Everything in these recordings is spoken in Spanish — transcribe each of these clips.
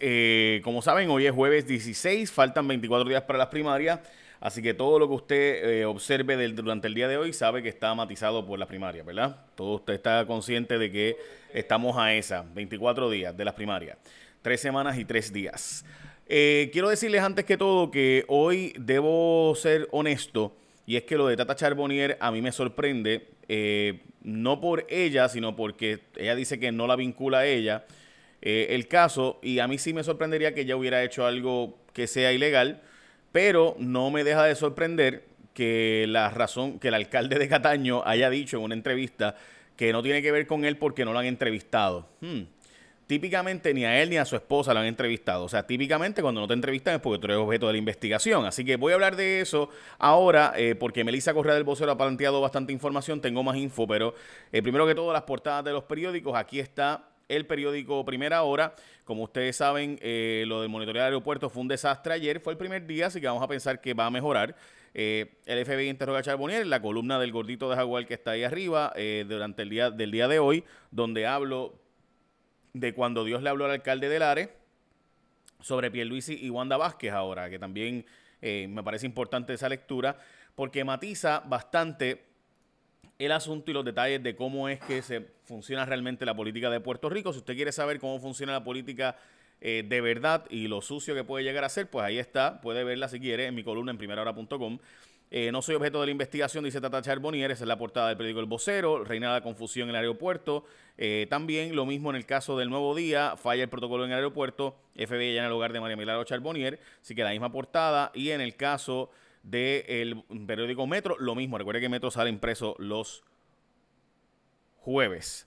Eh, como saben, hoy es jueves 16, faltan 24 días para las primarias, así que todo lo que usted eh, observe durante el día de hoy sabe que está matizado por las primarias, ¿verdad? Todo usted está consciente de que estamos a esa, 24 días de las primarias, tres semanas y tres días. Eh, quiero decirles antes que todo que hoy debo ser honesto, y es que lo de Tata Charbonnier a mí me sorprende, no por ella, sino porque ella dice que no la vincula a ella. Eh, el caso y a mí sí me sorprendería que ella hubiera hecho algo que sea ilegal, pero no me deja de sorprender que la razón, que el alcalde de Cataño haya dicho en una entrevista que no tiene que ver con él porque no lo han entrevistado. Hmm. Típicamente ni a él ni a su esposa lo han entrevistado. O sea, típicamente cuando no te entrevistan es porque tú eres objeto de la investigación. Así que voy a hablar de eso ahora eh, porque Melissa Correa del Vocero ha planteado bastante información. Tengo más info, pero eh, primero que todo las portadas de los periódicos. Aquí está el periódico Primera Hora. Como ustedes saben, eh, lo del monitoreo de aeropuertos fue un desastre ayer, fue el primer día, así que vamos a pensar que va a mejorar. Eh, el FBI interroga a Charbonnier, la columna del gordito de Jaguar que está ahí arriba, eh, durante el día del día de hoy, donde hablo de cuando Dios le habló al alcalde del Are sobre Pierluisi y Wanda Vázquez ahora, que también me parece importante esa lectura, porque matiza bastante el asunto y los detalles de cómo es que se funciona realmente la política de Puerto Rico. Si usted quiere saber cómo funciona la política eh, de verdad y lo sucio que puede llegar a ser, pues ahí está. Puede verla si quiere en mi columna en primerahora.com. Eh, no soy objeto de la investigación, dice Tata Charbonnier, esa es la portada del periódico El Vocero, reina la confusión en el aeropuerto. Eh, también lo mismo en el caso del Nuevo Día, falla el protocolo en el aeropuerto, FBI ya en el hogar de María Milagro Charbonnier, así que la misma portada. Y en el caso del periódico Metro, lo mismo. Recuerde que Metro sale impreso los jueves.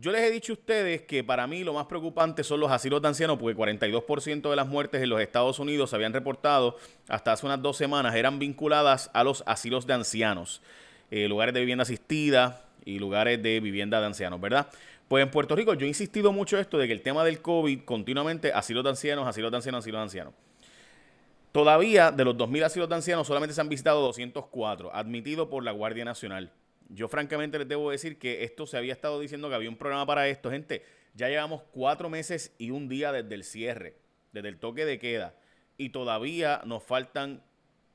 Yo les he dicho a ustedes que para mí lo más preocupante son los asilos de ancianos, porque 42% de las muertes en los Estados Unidos se habían reportado hasta hace unas dos semanas, eran vinculadas a los asilos de ancianos, eh, lugares de vivienda asistida y lugares de vivienda de ancianos, ¿verdad? Pues en Puerto Rico yo he insistido mucho esto de que el tema del COVID continuamente, asilos de ancianos, asilos de ancianos, asilos de ancianos. Todavía de los 2.000 asilos de ancianos solamente se han visitado 204, admitido por la Guardia Nacional. Yo francamente les debo decir que esto se había estado diciendo que había un programa para esto. Gente, ya llevamos cuatro meses y un día desde el cierre, desde el toque de queda, y todavía nos faltan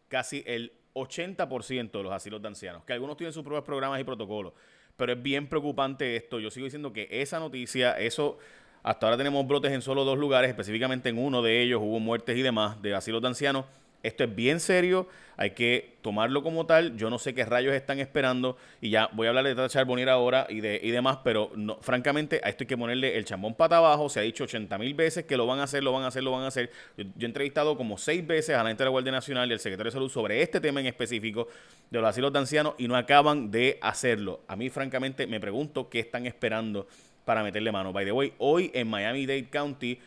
casi el 80% de los asilos de ancianos, que algunos tienen sus propios programas y protocolos. Pero es bien preocupante esto. Yo sigo diciendo que esa noticia, eso hasta ahora tenemos brotes en solo dos lugares, específicamente en uno de ellos hubo muertes y demás de asilos de ancianos. Esto es bien serio, hay que tomarlo como tal. Yo no sé qué rayos están esperando y ya voy a hablar de Tata Charbonnier ahora y, de, y demás, pero francamente a esto hay que ponerle el chambón pata abajo. Se ha dicho 80 mil veces que lo van a hacer, lo van a hacer, lo van a hacer. Yo, he entrevistado como seis veces a la gente de la Guardia Nacional y al secretario de Salud sobre este tema en específico de los asilos de ancianos y no acaban de hacerlo. A mí francamente me pregunto qué están esperando para meterle mano. By the way, hoy en Miami-Dade County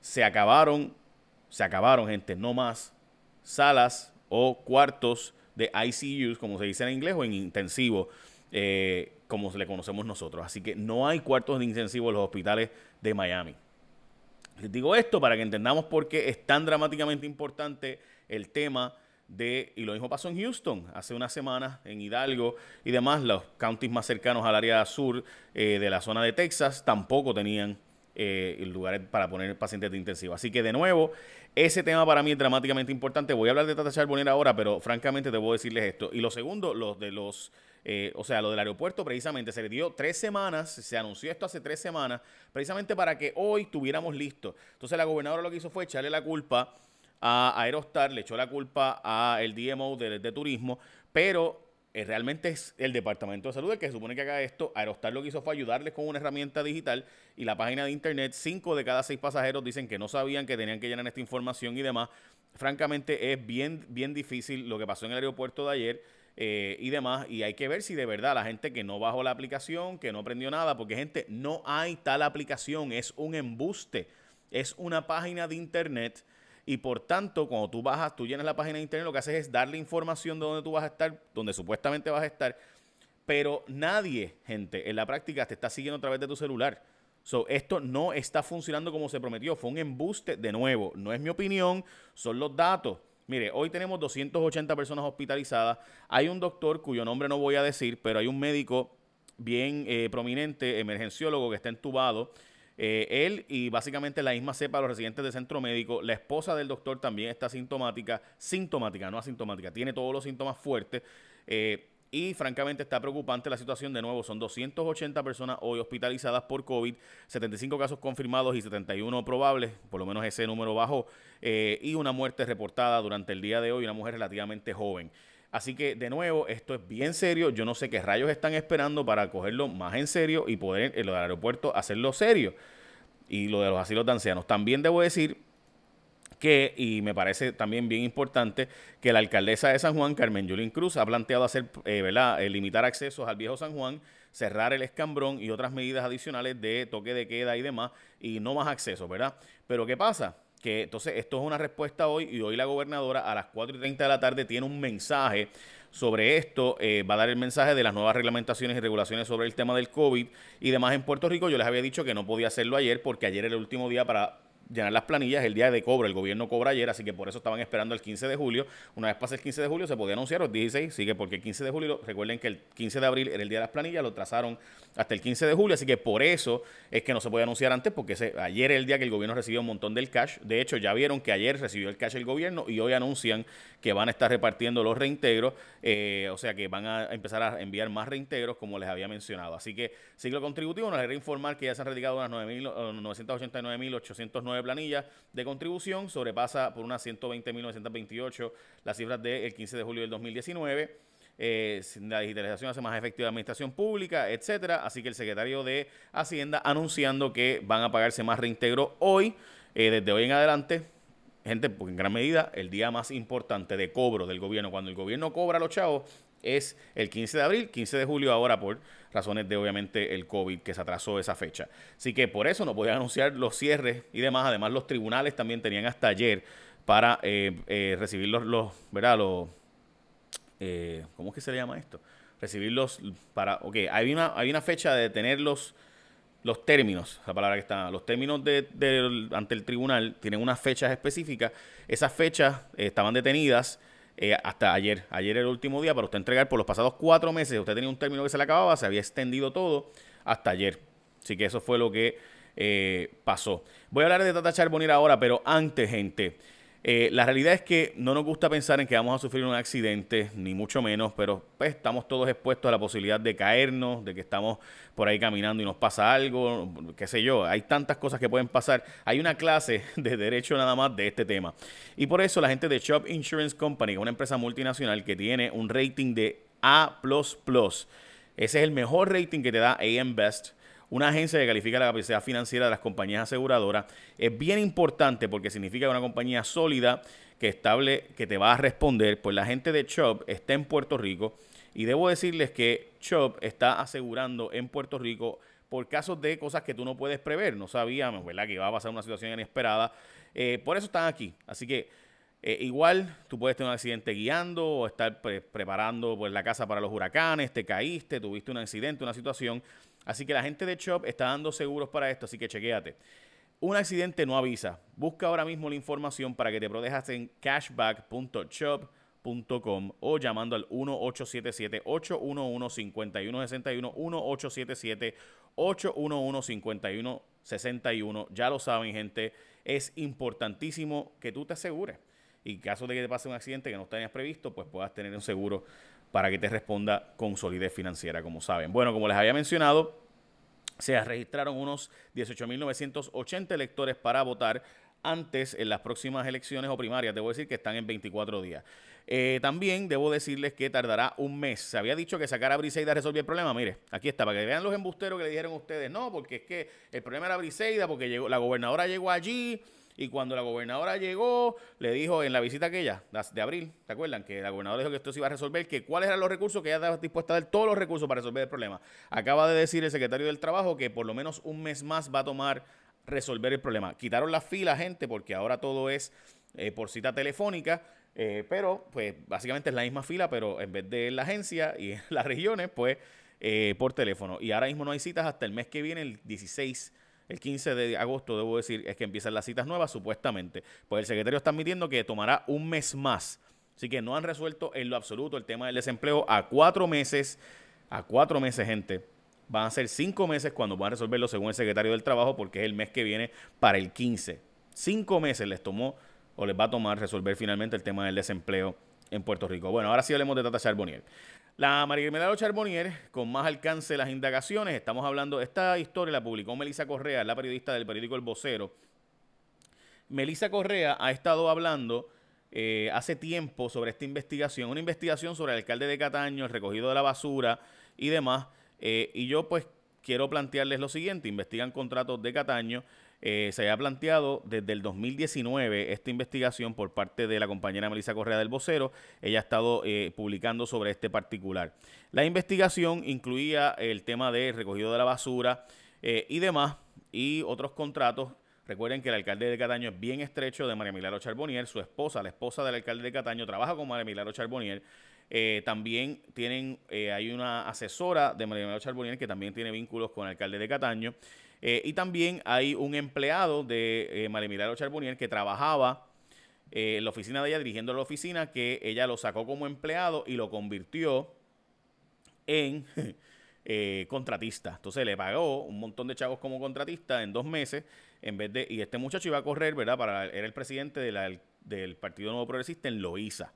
se acabaron, se acabaron, gente, no más salas o cuartos de ICUs, como se dice en inglés, o en intensivo, eh, como le conocemos nosotros. Así que no hay cuartos de intensivo en los hospitales de Miami. Les digo esto para que entendamos por qué es tan dramáticamente importante el tema de, y lo mismo pasó en Houston hace unas semanas, en Hidalgo y demás, los counties más cercanos al área sur eh, de la zona de Texas tampoco tenían eh, lugares para poner pacientes de intensivo. Así que de nuevo, ese tema para mí es dramáticamente importante. Voy a hablar de Tata Charbonnier ahora, pero francamente debo decirles esto. Y lo segundo, los de los, eh, o sea, lo del aeropuerto precisamente se le dio tres semanas, se anunció esto hace tres semanas, precisamente para que hoy tuviéramos listo. Entonces la gobernadora lo que hizo fue echarle la culpa a Aerostar, le echó la culpa a el DMO de, turismo, pero eh, realmente es el Departamento de Salud el que se supone que haga esto. Aerostar lo que hizo fue ayudarles con una herramienta digital y la página de internet, cinco de cada seis pasajeros dicen que no sabían que tenían que llenar esta información y demás. Francamente es bien, bien difícil lo que pasó en el aeropuerto de ayer. Eh, y demás, y hay que ver si de verdad la gente que no bajó la aplicación, que no aprendió nada, porque gente, no hay tal aplicación, es un embuste, es una página de internet y por tanto, cuando tú bajas, tú llenas la página de internet, lo que haces es darle información de dónde tú vas a estar, donde supuestamente vas a estar, pero nadie, gente, en la práctica te está siguiendo a través de tu celular. So, esto no está funcionando como se prometió. Fue un embuste de nuevo. No es mi opinión, son los datos. Mire, hoy tenemos 280 personas hospitalizadas. Hay un doctor cuyo nombre no voy a decir, pero hay un médico bien eh, prominente, emergenciólogo, que está entubado Eh, él y básicamente la misma cepa los residentes del centro médico. La esposa del doctor también está sintomática, sintomática, no asintomática, tiene todos los síntomas fuertes. Eh, y francamente está preocupante la situación. De nuevo, son 280 personas hoy hospitalizadas por COVID, 75 casos confirmados y 71 probables, por lo menos ese número bajó, eh, y una muerte reportada durante el día de hoy, una mujer relativamente joven. Así que, de nuevo, esto es bien serio. Yo no sé qué rayos están esperando para cogerlo más en serio y poder en lo del aeropuerto hacerlo serio. Y lo de los asilos de ancianos. También debo decir que, y me parece también bien importante, que la alcaldesa de San Juan, Carmen Yulín Cruz, ha planteado hacer, eh, ¿verdad? Eh, limitar accesos al viejo San Juan, cerrar el escambrón y otras medidas adicionales de toque de queda y demás, y no más accesos, ¿verdad? Pero ¿qué pasa? Que entonces esto es una respuesta hoy y hoy la gobernadora a las 4 y 30 de la tarde tiene un mensaje sobre esto. Eh, va a dar el mensaje de las nuevas reglamentaciones y regulaciones sobre el tema del COVID y demás en Puerto Rico. Yo les había dicho que no podía hacerlo ayer porque ayer era el último día para llenar las planillas el día de cobro. El gobierno cobra ayer, así que por eso estaban esperando el 15 de julio. Una vez pase el 15 de julio se podía anunciar, los 16, sigue porque el 15 de julio, recuerden que el 15 de abril era el día de las planillas, lo trazaron hasta el 15 de julio, así que por eso es que no se podía anunciar antes, porque ayer era el día que el gobierno recibió un montón del cash. De hecho, ya vieron que ayer recibió el cash el gobierno y hoy anuncian que van a estar repartiendo los reintegros, eh, o sea que van a empezar a enviar más reintegros, como les había mencionado. Así que ciclo contributivo, nos alegra informar que ya se han retirado unas 989.809 planillas de contribución, sobrepasa por unas 120.928 las cifras del 15 de julio del 2019. Eh, la digitalización hace más efectiva la administración pública, etcétera. Así que el secretario de Hacienda anunciando que van a pagarse más reintegro hoy, eh, desde hoy en adelante. Gente, porque en gran medida el día más importante de cobro del gobierno, cuando el gobierno cobra a los chavos, es el 15 de abril, 15 de julio ahora por razones de obviamente el COVID que se atrasó esa fecha. Así que por eso no podían anunciar los cierres y demás. Además los tribunales también tenían hasta ayer para eh, eh, recibir los, los, ¿verdad? Los, eh, ¿cómo es que se le llama esto? Recibirlos para, ok, hay una, hay una fecha de tener los, términos, la palabra que está, los términos ante el tribunal tienen unas fechas específicas. Esas fechas estaban detenidas eh, hasta ayer. Ayer era el último día para usted entregar por los pasados cuatro meses. Usted tenía un término que se le acababa, se había extendido todo hasta ayer. Así que eso fue lo que eh, pasó. Voy a hablar de Tata Charbonnier ahora, pero antes, gente. Eh, la realidad es que no nos gusta pensar en que vamos a sufrir un accidente, ni mucho menos, pero pues, estamos todos expuestos a la posibilidad de caernos, de que estamos por ahí caminando y nos pasa algo, qué sé yo. Hay tantas cosas que pueden pasar. Hay una clase de derecho nada más de este tema. Y por eso la gente de Shop Insurance Company, una empresa multinacional que tiene un rating de A++, ese es el mejor rating que te da AM Best una agencia que califica la capacidad financiera de las compañías aseguradoras es bien importante porque significa que una compañía sólida que estable, que te va a responder, pues la gente de Chubb está en Puerto Rico y debo decirles que Chubb está asegurando en Puerto Rico por casos de cosas que tú no puedes prever. No sabíamos, ¿verdad? Que iba a pasar una situación inesperada. Eh, por eso están aquí. Así que eh, igual tú puedes tener un accidente guiando o estar preparando pues, la casa para los huracanes, te caíste, tuviste un accidente, una situación. Así que la gente de Shop está dando seguros para esto, así que chequéate. Un accidente no avisa. Busca ahora mismo la información para que te protejas en cashback.shop.com o llamando al 1877-811-5161, 1877-811-5161. Ya lo saben, gente, es importantísimo que tú te asegures. Y en caso de que te pase un accidente que no tenías previsto, pues puedas tener un seguro para que te responda con solidez financiera, como saben. Bueno, como les había mencionado, se registraron unos 18.980 electores para votar antes en las próximas elecciones o primarias. Debo decir que están en 24 días. Eh, también debo decirles que tardará un mes. Se había dicho que sacar a Briseida resolvía el problema. Mire, aquí está, para que vean los embusteros que le dijeron a ustedes. No, porque es que el problema era Briseida, porque llegó, la gobernadora llegó allí y cuando la gobernadora llegó, le dijo en la visita aquella de abril, ¿te acuerdan? Que la gobernadora dijo que esto se iba a resolver, que cuáles eran los recursos, que ella estaba dispuesta a dar todos los recursos para resolver el problema. Acaba de decir el secretario del Trabajo que por lo menos un mes más va a tomar resolver el problema. Quitaron la fila, gente, porque ahora todo es eh, por cita telefónica, eh, pero pues básicamente es la misma fila, pero en vez de la agencia y en las regiones, pues eh, por teléfono. Y ahora mismo no hay citas hasta el mes que viene, el 16 el 15 de agosto, debo decir, es que empiezan las citas nuevas, supuestamente. Pues el secretario está admitiendo que tomará un mes más. Así que no han resuelto en lo absoluto el tema del desempleo a cuatro meses, a cuatro meses, gente. van a ser cinco meses cuando van a resolverlo según el secretario del Trabajo, porque es el mes que viene para el 15. Cinco meses les tomó o les va a tomar resolver finalmente el tema del desempleo en Puerto Rico. Bueno, ahora sí hablemos de Tata Charbonnier. La María Melado Charbonnier, con más alcance las indagaciones, estamos hablando, esta historia la publicó Melissa Correa, la periodista del periódico El Vocero. Melissa Correa ha estado hablando eh, hace tiempo sobre esta investigación, una investigación sobre el alcalde de Cataño, el recogido de la basura y demás. Eh, y yo pues quiero plantearles lo siguiente, investigan contratos de Cataño. Eh, se había planteado desde el 2019 esta investigación por parte de la compañera Melissa Correa del Vocero. Ella ha estado publicando sobre este particular. La investigación incluía el tema de recogido de la basura y demás y otros contratos Recuerden que el alcalde de Cataño es bien estrecho de María Milagro Charbonier. Su esposa, la esposa del alcalde de Cataño, trabaja con María Milagro Charbonier. Eh, también tienen, eh, hay una asesora de María Milagro Charbonier que también tiene vínculos con el alcalde de Cataño. Eh, y también hay un empleado de María Milagro Charbonier que trabajaba en la oficina de ella, dirigiendo la oficina, que ella lo sacó como empleado y lo convirtió en eh, contratista. Entonces le pagó un montón de chavos como contratista en dos meses, en vez de, y este muchacho iba a correr, ¿verdad? Para, era el presidente del Partido Nuevo Progresista en Loíza,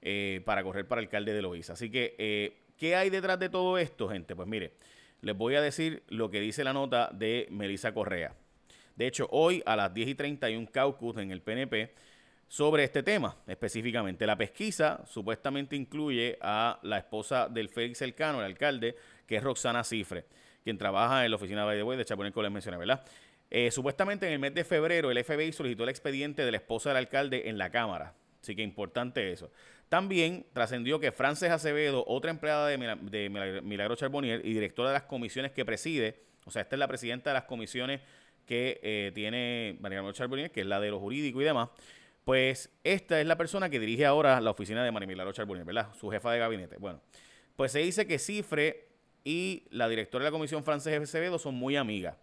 eh, para correr para alcalde de Loíza. Así que, eh, ¿qué hay detrás de todo esto, gente? Pues mire, les voy a decir lo que dice la nota de Melissa Correa. De hecho, hoy a las 10 y 31 caucus en el PNP sobre este tema específicamente. La pesquisa supuestamente incluye a la esposa del Félix Elcano, el alcalde, que es Roxana Cifre, quien trabaja en la oficina de de Chaponel, les mencioné, ¿verdad? Eh, supuestamente en el mes de febrero el FBI solicitó el expediente de la esposa del alcalde en la Cámara. Así que importante eso. También trascendió que Frances Acevedo, otra empleada de, Milagro Charbonnier y directora de las comisiones que preside, o sea, esta es la presidenta de las comisiones que eh, tiene María Charbonnier, que es la de lo jurídico y demás, pues esta es la persona que dirige ahora la oficina de María Milagro Charbonnier, ¿verdad? Su jefa de gabinete. Bueno, pues se dice que Cifre y la directora de la Comisión Francesa Acevedo son muy amigas.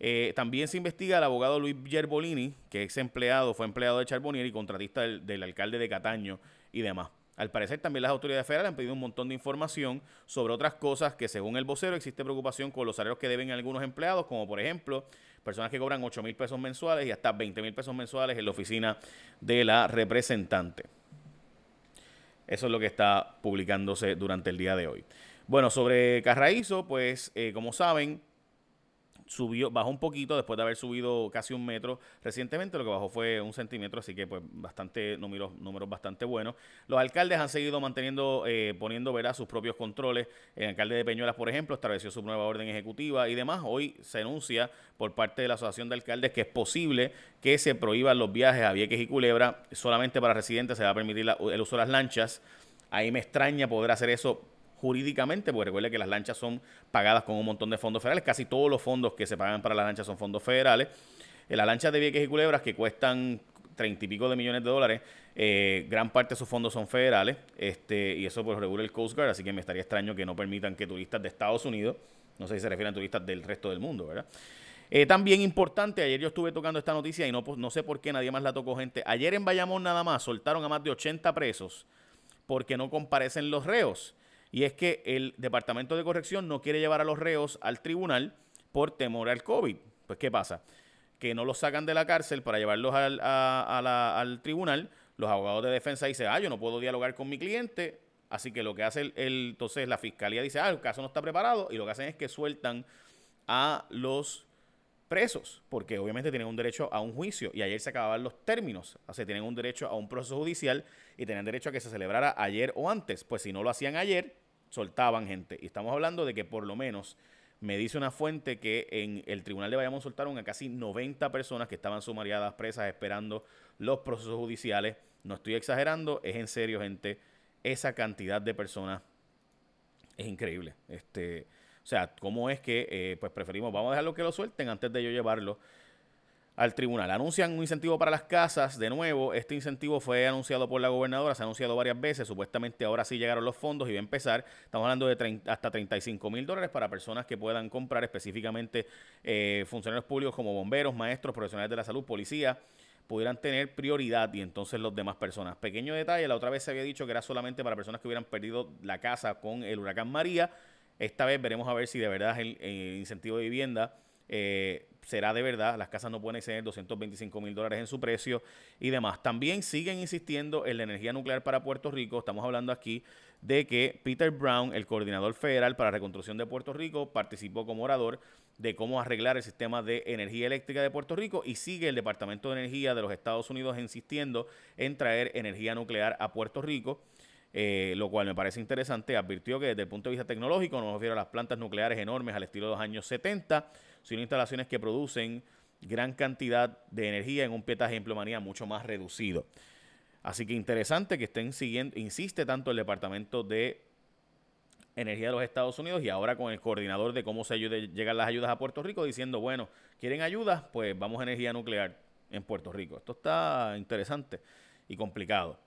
Eh, también se investiga al abogado Luis Gerbolini, que es empleado, fue empleado de Charbonnier y contratista del, alcalde de Cataño y demás. Al parecer también las autoridades federales han pedido un montón de información sobre otras cosas que según el vocero existe preocupación con los salarios que deben algunos empleados, como por ejemplo personas que cobran 8 mil pesos mensuales y hasta 20 mil pesos mensuales en la oficina de la representante. Eso es lo que está publicándose durante el día de hoy. Bueno, sobre Carraízo, pues eh, como saben, subió, bajó un poquito después de haber subido casi un metro recientemente, lo que bajó fue un centímetro, así que pues bastante números, números bastante buenos. Los alcaldes han seguido manteniendo, eh, poniendo verá sus propios controles. El alcalde de Peñuelas, por ejemplo, estableció su nueva orden ejecutiva y demás. Hoy se anuncia por parte de la Asociación de Alcaldes que es posible que se prohíban los viajes a Vieques y Culebra. Solamente para residentes se va a permitir el uso de las lanchas. Ahí me extraña poder hacer eso jurídicamente, porque recuerde que las lanchas son pagadas con un montón de fondos federales, casi todos los fondos que se pagan para las lanchas son fondos federales. En las lanchas de Vieques y Culebras, que cuestan treinta y pico de millones de dólares, eh, gran parte de esos fondos son federales, este, y eso pues regula el Coast Guard, así que me estaría extraño que no permitan que turistas de Estados Unidos, no sé si se refieren a turistas del resto del mundo, ¿verdad? Eh, también importante, ayer yo estuve tocando esta noticia y no, no sé por qué nadie más la tocó gente. Ayer en Bayamón nada más soltaron a más de 80 presos porque no comparecen los reos y es que el Departamento de Corrección no quiere llevar a los reos al tribunal por temor al COVID. Pues, ¿qué pasa? Que no los sacan de la cárcel para llevarlos al, al tribunal. Los abogados de defensa dicen, ah, yo no puedo dialogar con mi cliente. Así que lo que hace el, entonces la fiscalía dice, ah, el caso no está preparado. Y lo que hacen es que sueltan a los presos, porque obviamente tienen un derecho a un juicio y ayer se acababan los términos, o sea, tienen un derecho a un proceso judicial y tienen derecho a que se celebrara ayer o antes, pues si no lo hacían ayer, soltaban gente. Y estamos hablando de que por lo menos me dice una fuente que en el tribunal de Bayamón soltaron a casi 90 personas que estaban sumariadas presas esperando los procesos judiciales. No estoy exagerando, es en serio, gente. Esa cantidad de personas es increíble. Este, o sea, ¿cómo es que eh, pues preferimos, vamos a dejarlo que lo suelten antes de yo llevarlo al tribunal. Anuncian un incentivo para las casas. De nuevo, este incentivo fue anunciado por la gobernadora, se ha anunciado varias veces. Supuestamente ahora sí llegaron los fondos y va a empezar. Estamos hablando de hasta 35 mil dólares para personas que puedan comprar específicamente eh, funcionarios públicos como bomberos, maestros, profesionales de la salud, policía pudieran tener prioridad y entonces los demás personas. Pequeño detalle, la otra vez se había dicho que era solamente para personas que hubieran perdido la casa con el huracán María. Esta vez veremos a ver si de verdad el, el incentivo de vivienda eh, será de verdad, las casas no pueden exceder 225 mil dólares en su precio y demás. También siguen insistiendo en la energía nuclear para Puerto Rico. Estamos hablando aquí de que Peter Brown, el coordinador federal para la reconstrucción de Puerto Rico, participó como orador de cómo arreglar el sistema de energía eléctrica de Puerto Rico y sigue el Departamento de Energía de los Estados Unidos insistiendo en traer energía nuclear a Puerto Rico. Eh, lo cual me parece interesante. Advirtió que desde el punto de vista tecnológico, no nos refiero a las plantas nucleares enormes al estilo de los años 70, sino instalaciones que producen gran cantidad de energía en un pietaje de empleomanía mucho más reducido. Así que interesante que estén siguiendo, insiste tanto el Departamento de Energía de los Estados Unidos y ahora con el coordinador de cómo se llegan las ayudas a Puerto Rico diciendo, bueno, ¿quieren ayudas? Pues vamos a energía nuclear en Puerto Rico. Esto está interesante y complicado.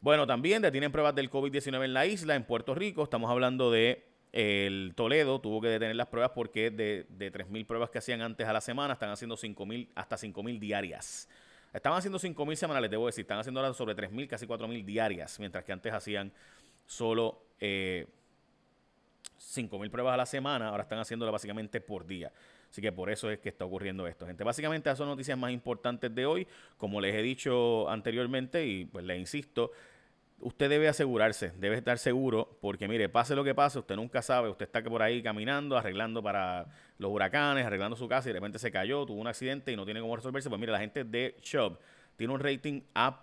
Bueno, también detienen pruebas del COVID-19 en la isla, en Puerto Rico. Estamos hablando de el Toledo tuvo que detener las pruebas porque de, de 3.000 pruebas que hacían antes a la semana, están haciendo 5.000 hasta 5.000 diarias. Estaban haciendo 5.000 semanales, debo decir, están haciendo ahora sobre 3.000, casi 4.000 diarias, mientras que antes hacían solo eh, 5.000 pruebas a la semana, ahora están haciéndolo básicamente por día. Así que por eso es que está ocurriendo esto, gente. Básicamente esas son noticias más importantes de hoy. Como les he dicho anteriormente y pues les insisto, usted debe asegurarse, debe estar seguro, porque mire, pase lo que pase, usted nunca sabe, usted está por ahí caminando, arreglando para los huracanes, arreglando su casa y de repente se cayó, tuvo un accidente y no tiene cómo resolverse, pues mire, la gente de Chubb tiene un rating A++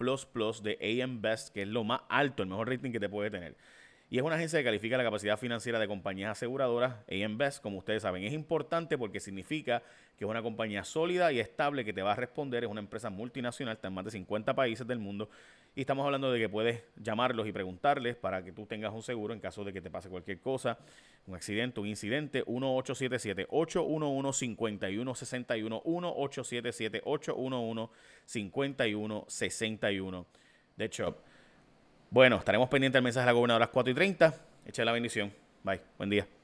de AM Best, que es lo más alto, el mejor rating que te puede tener y es una agencia que califica la capacidad financiera de compañías aseguradoras, AM Best, como ustedes saben. Es importante porque significa que es una compañía sólida y estable que te va a responder, es una empresa multinacional, está en más de 50 países del mundo y estamos hablando de que puedes llamarlos y preguntarles para que tú tengas un seguro en caso de que te pase cualquier cosa, un accidente, un incidente, 1877-811-5161, 1877-811-5161 de Chop. Bueno, estaremos pendientes del mensaje de la gobernadora a las 4 y 30. Echa la bendición. Bye. Buen día.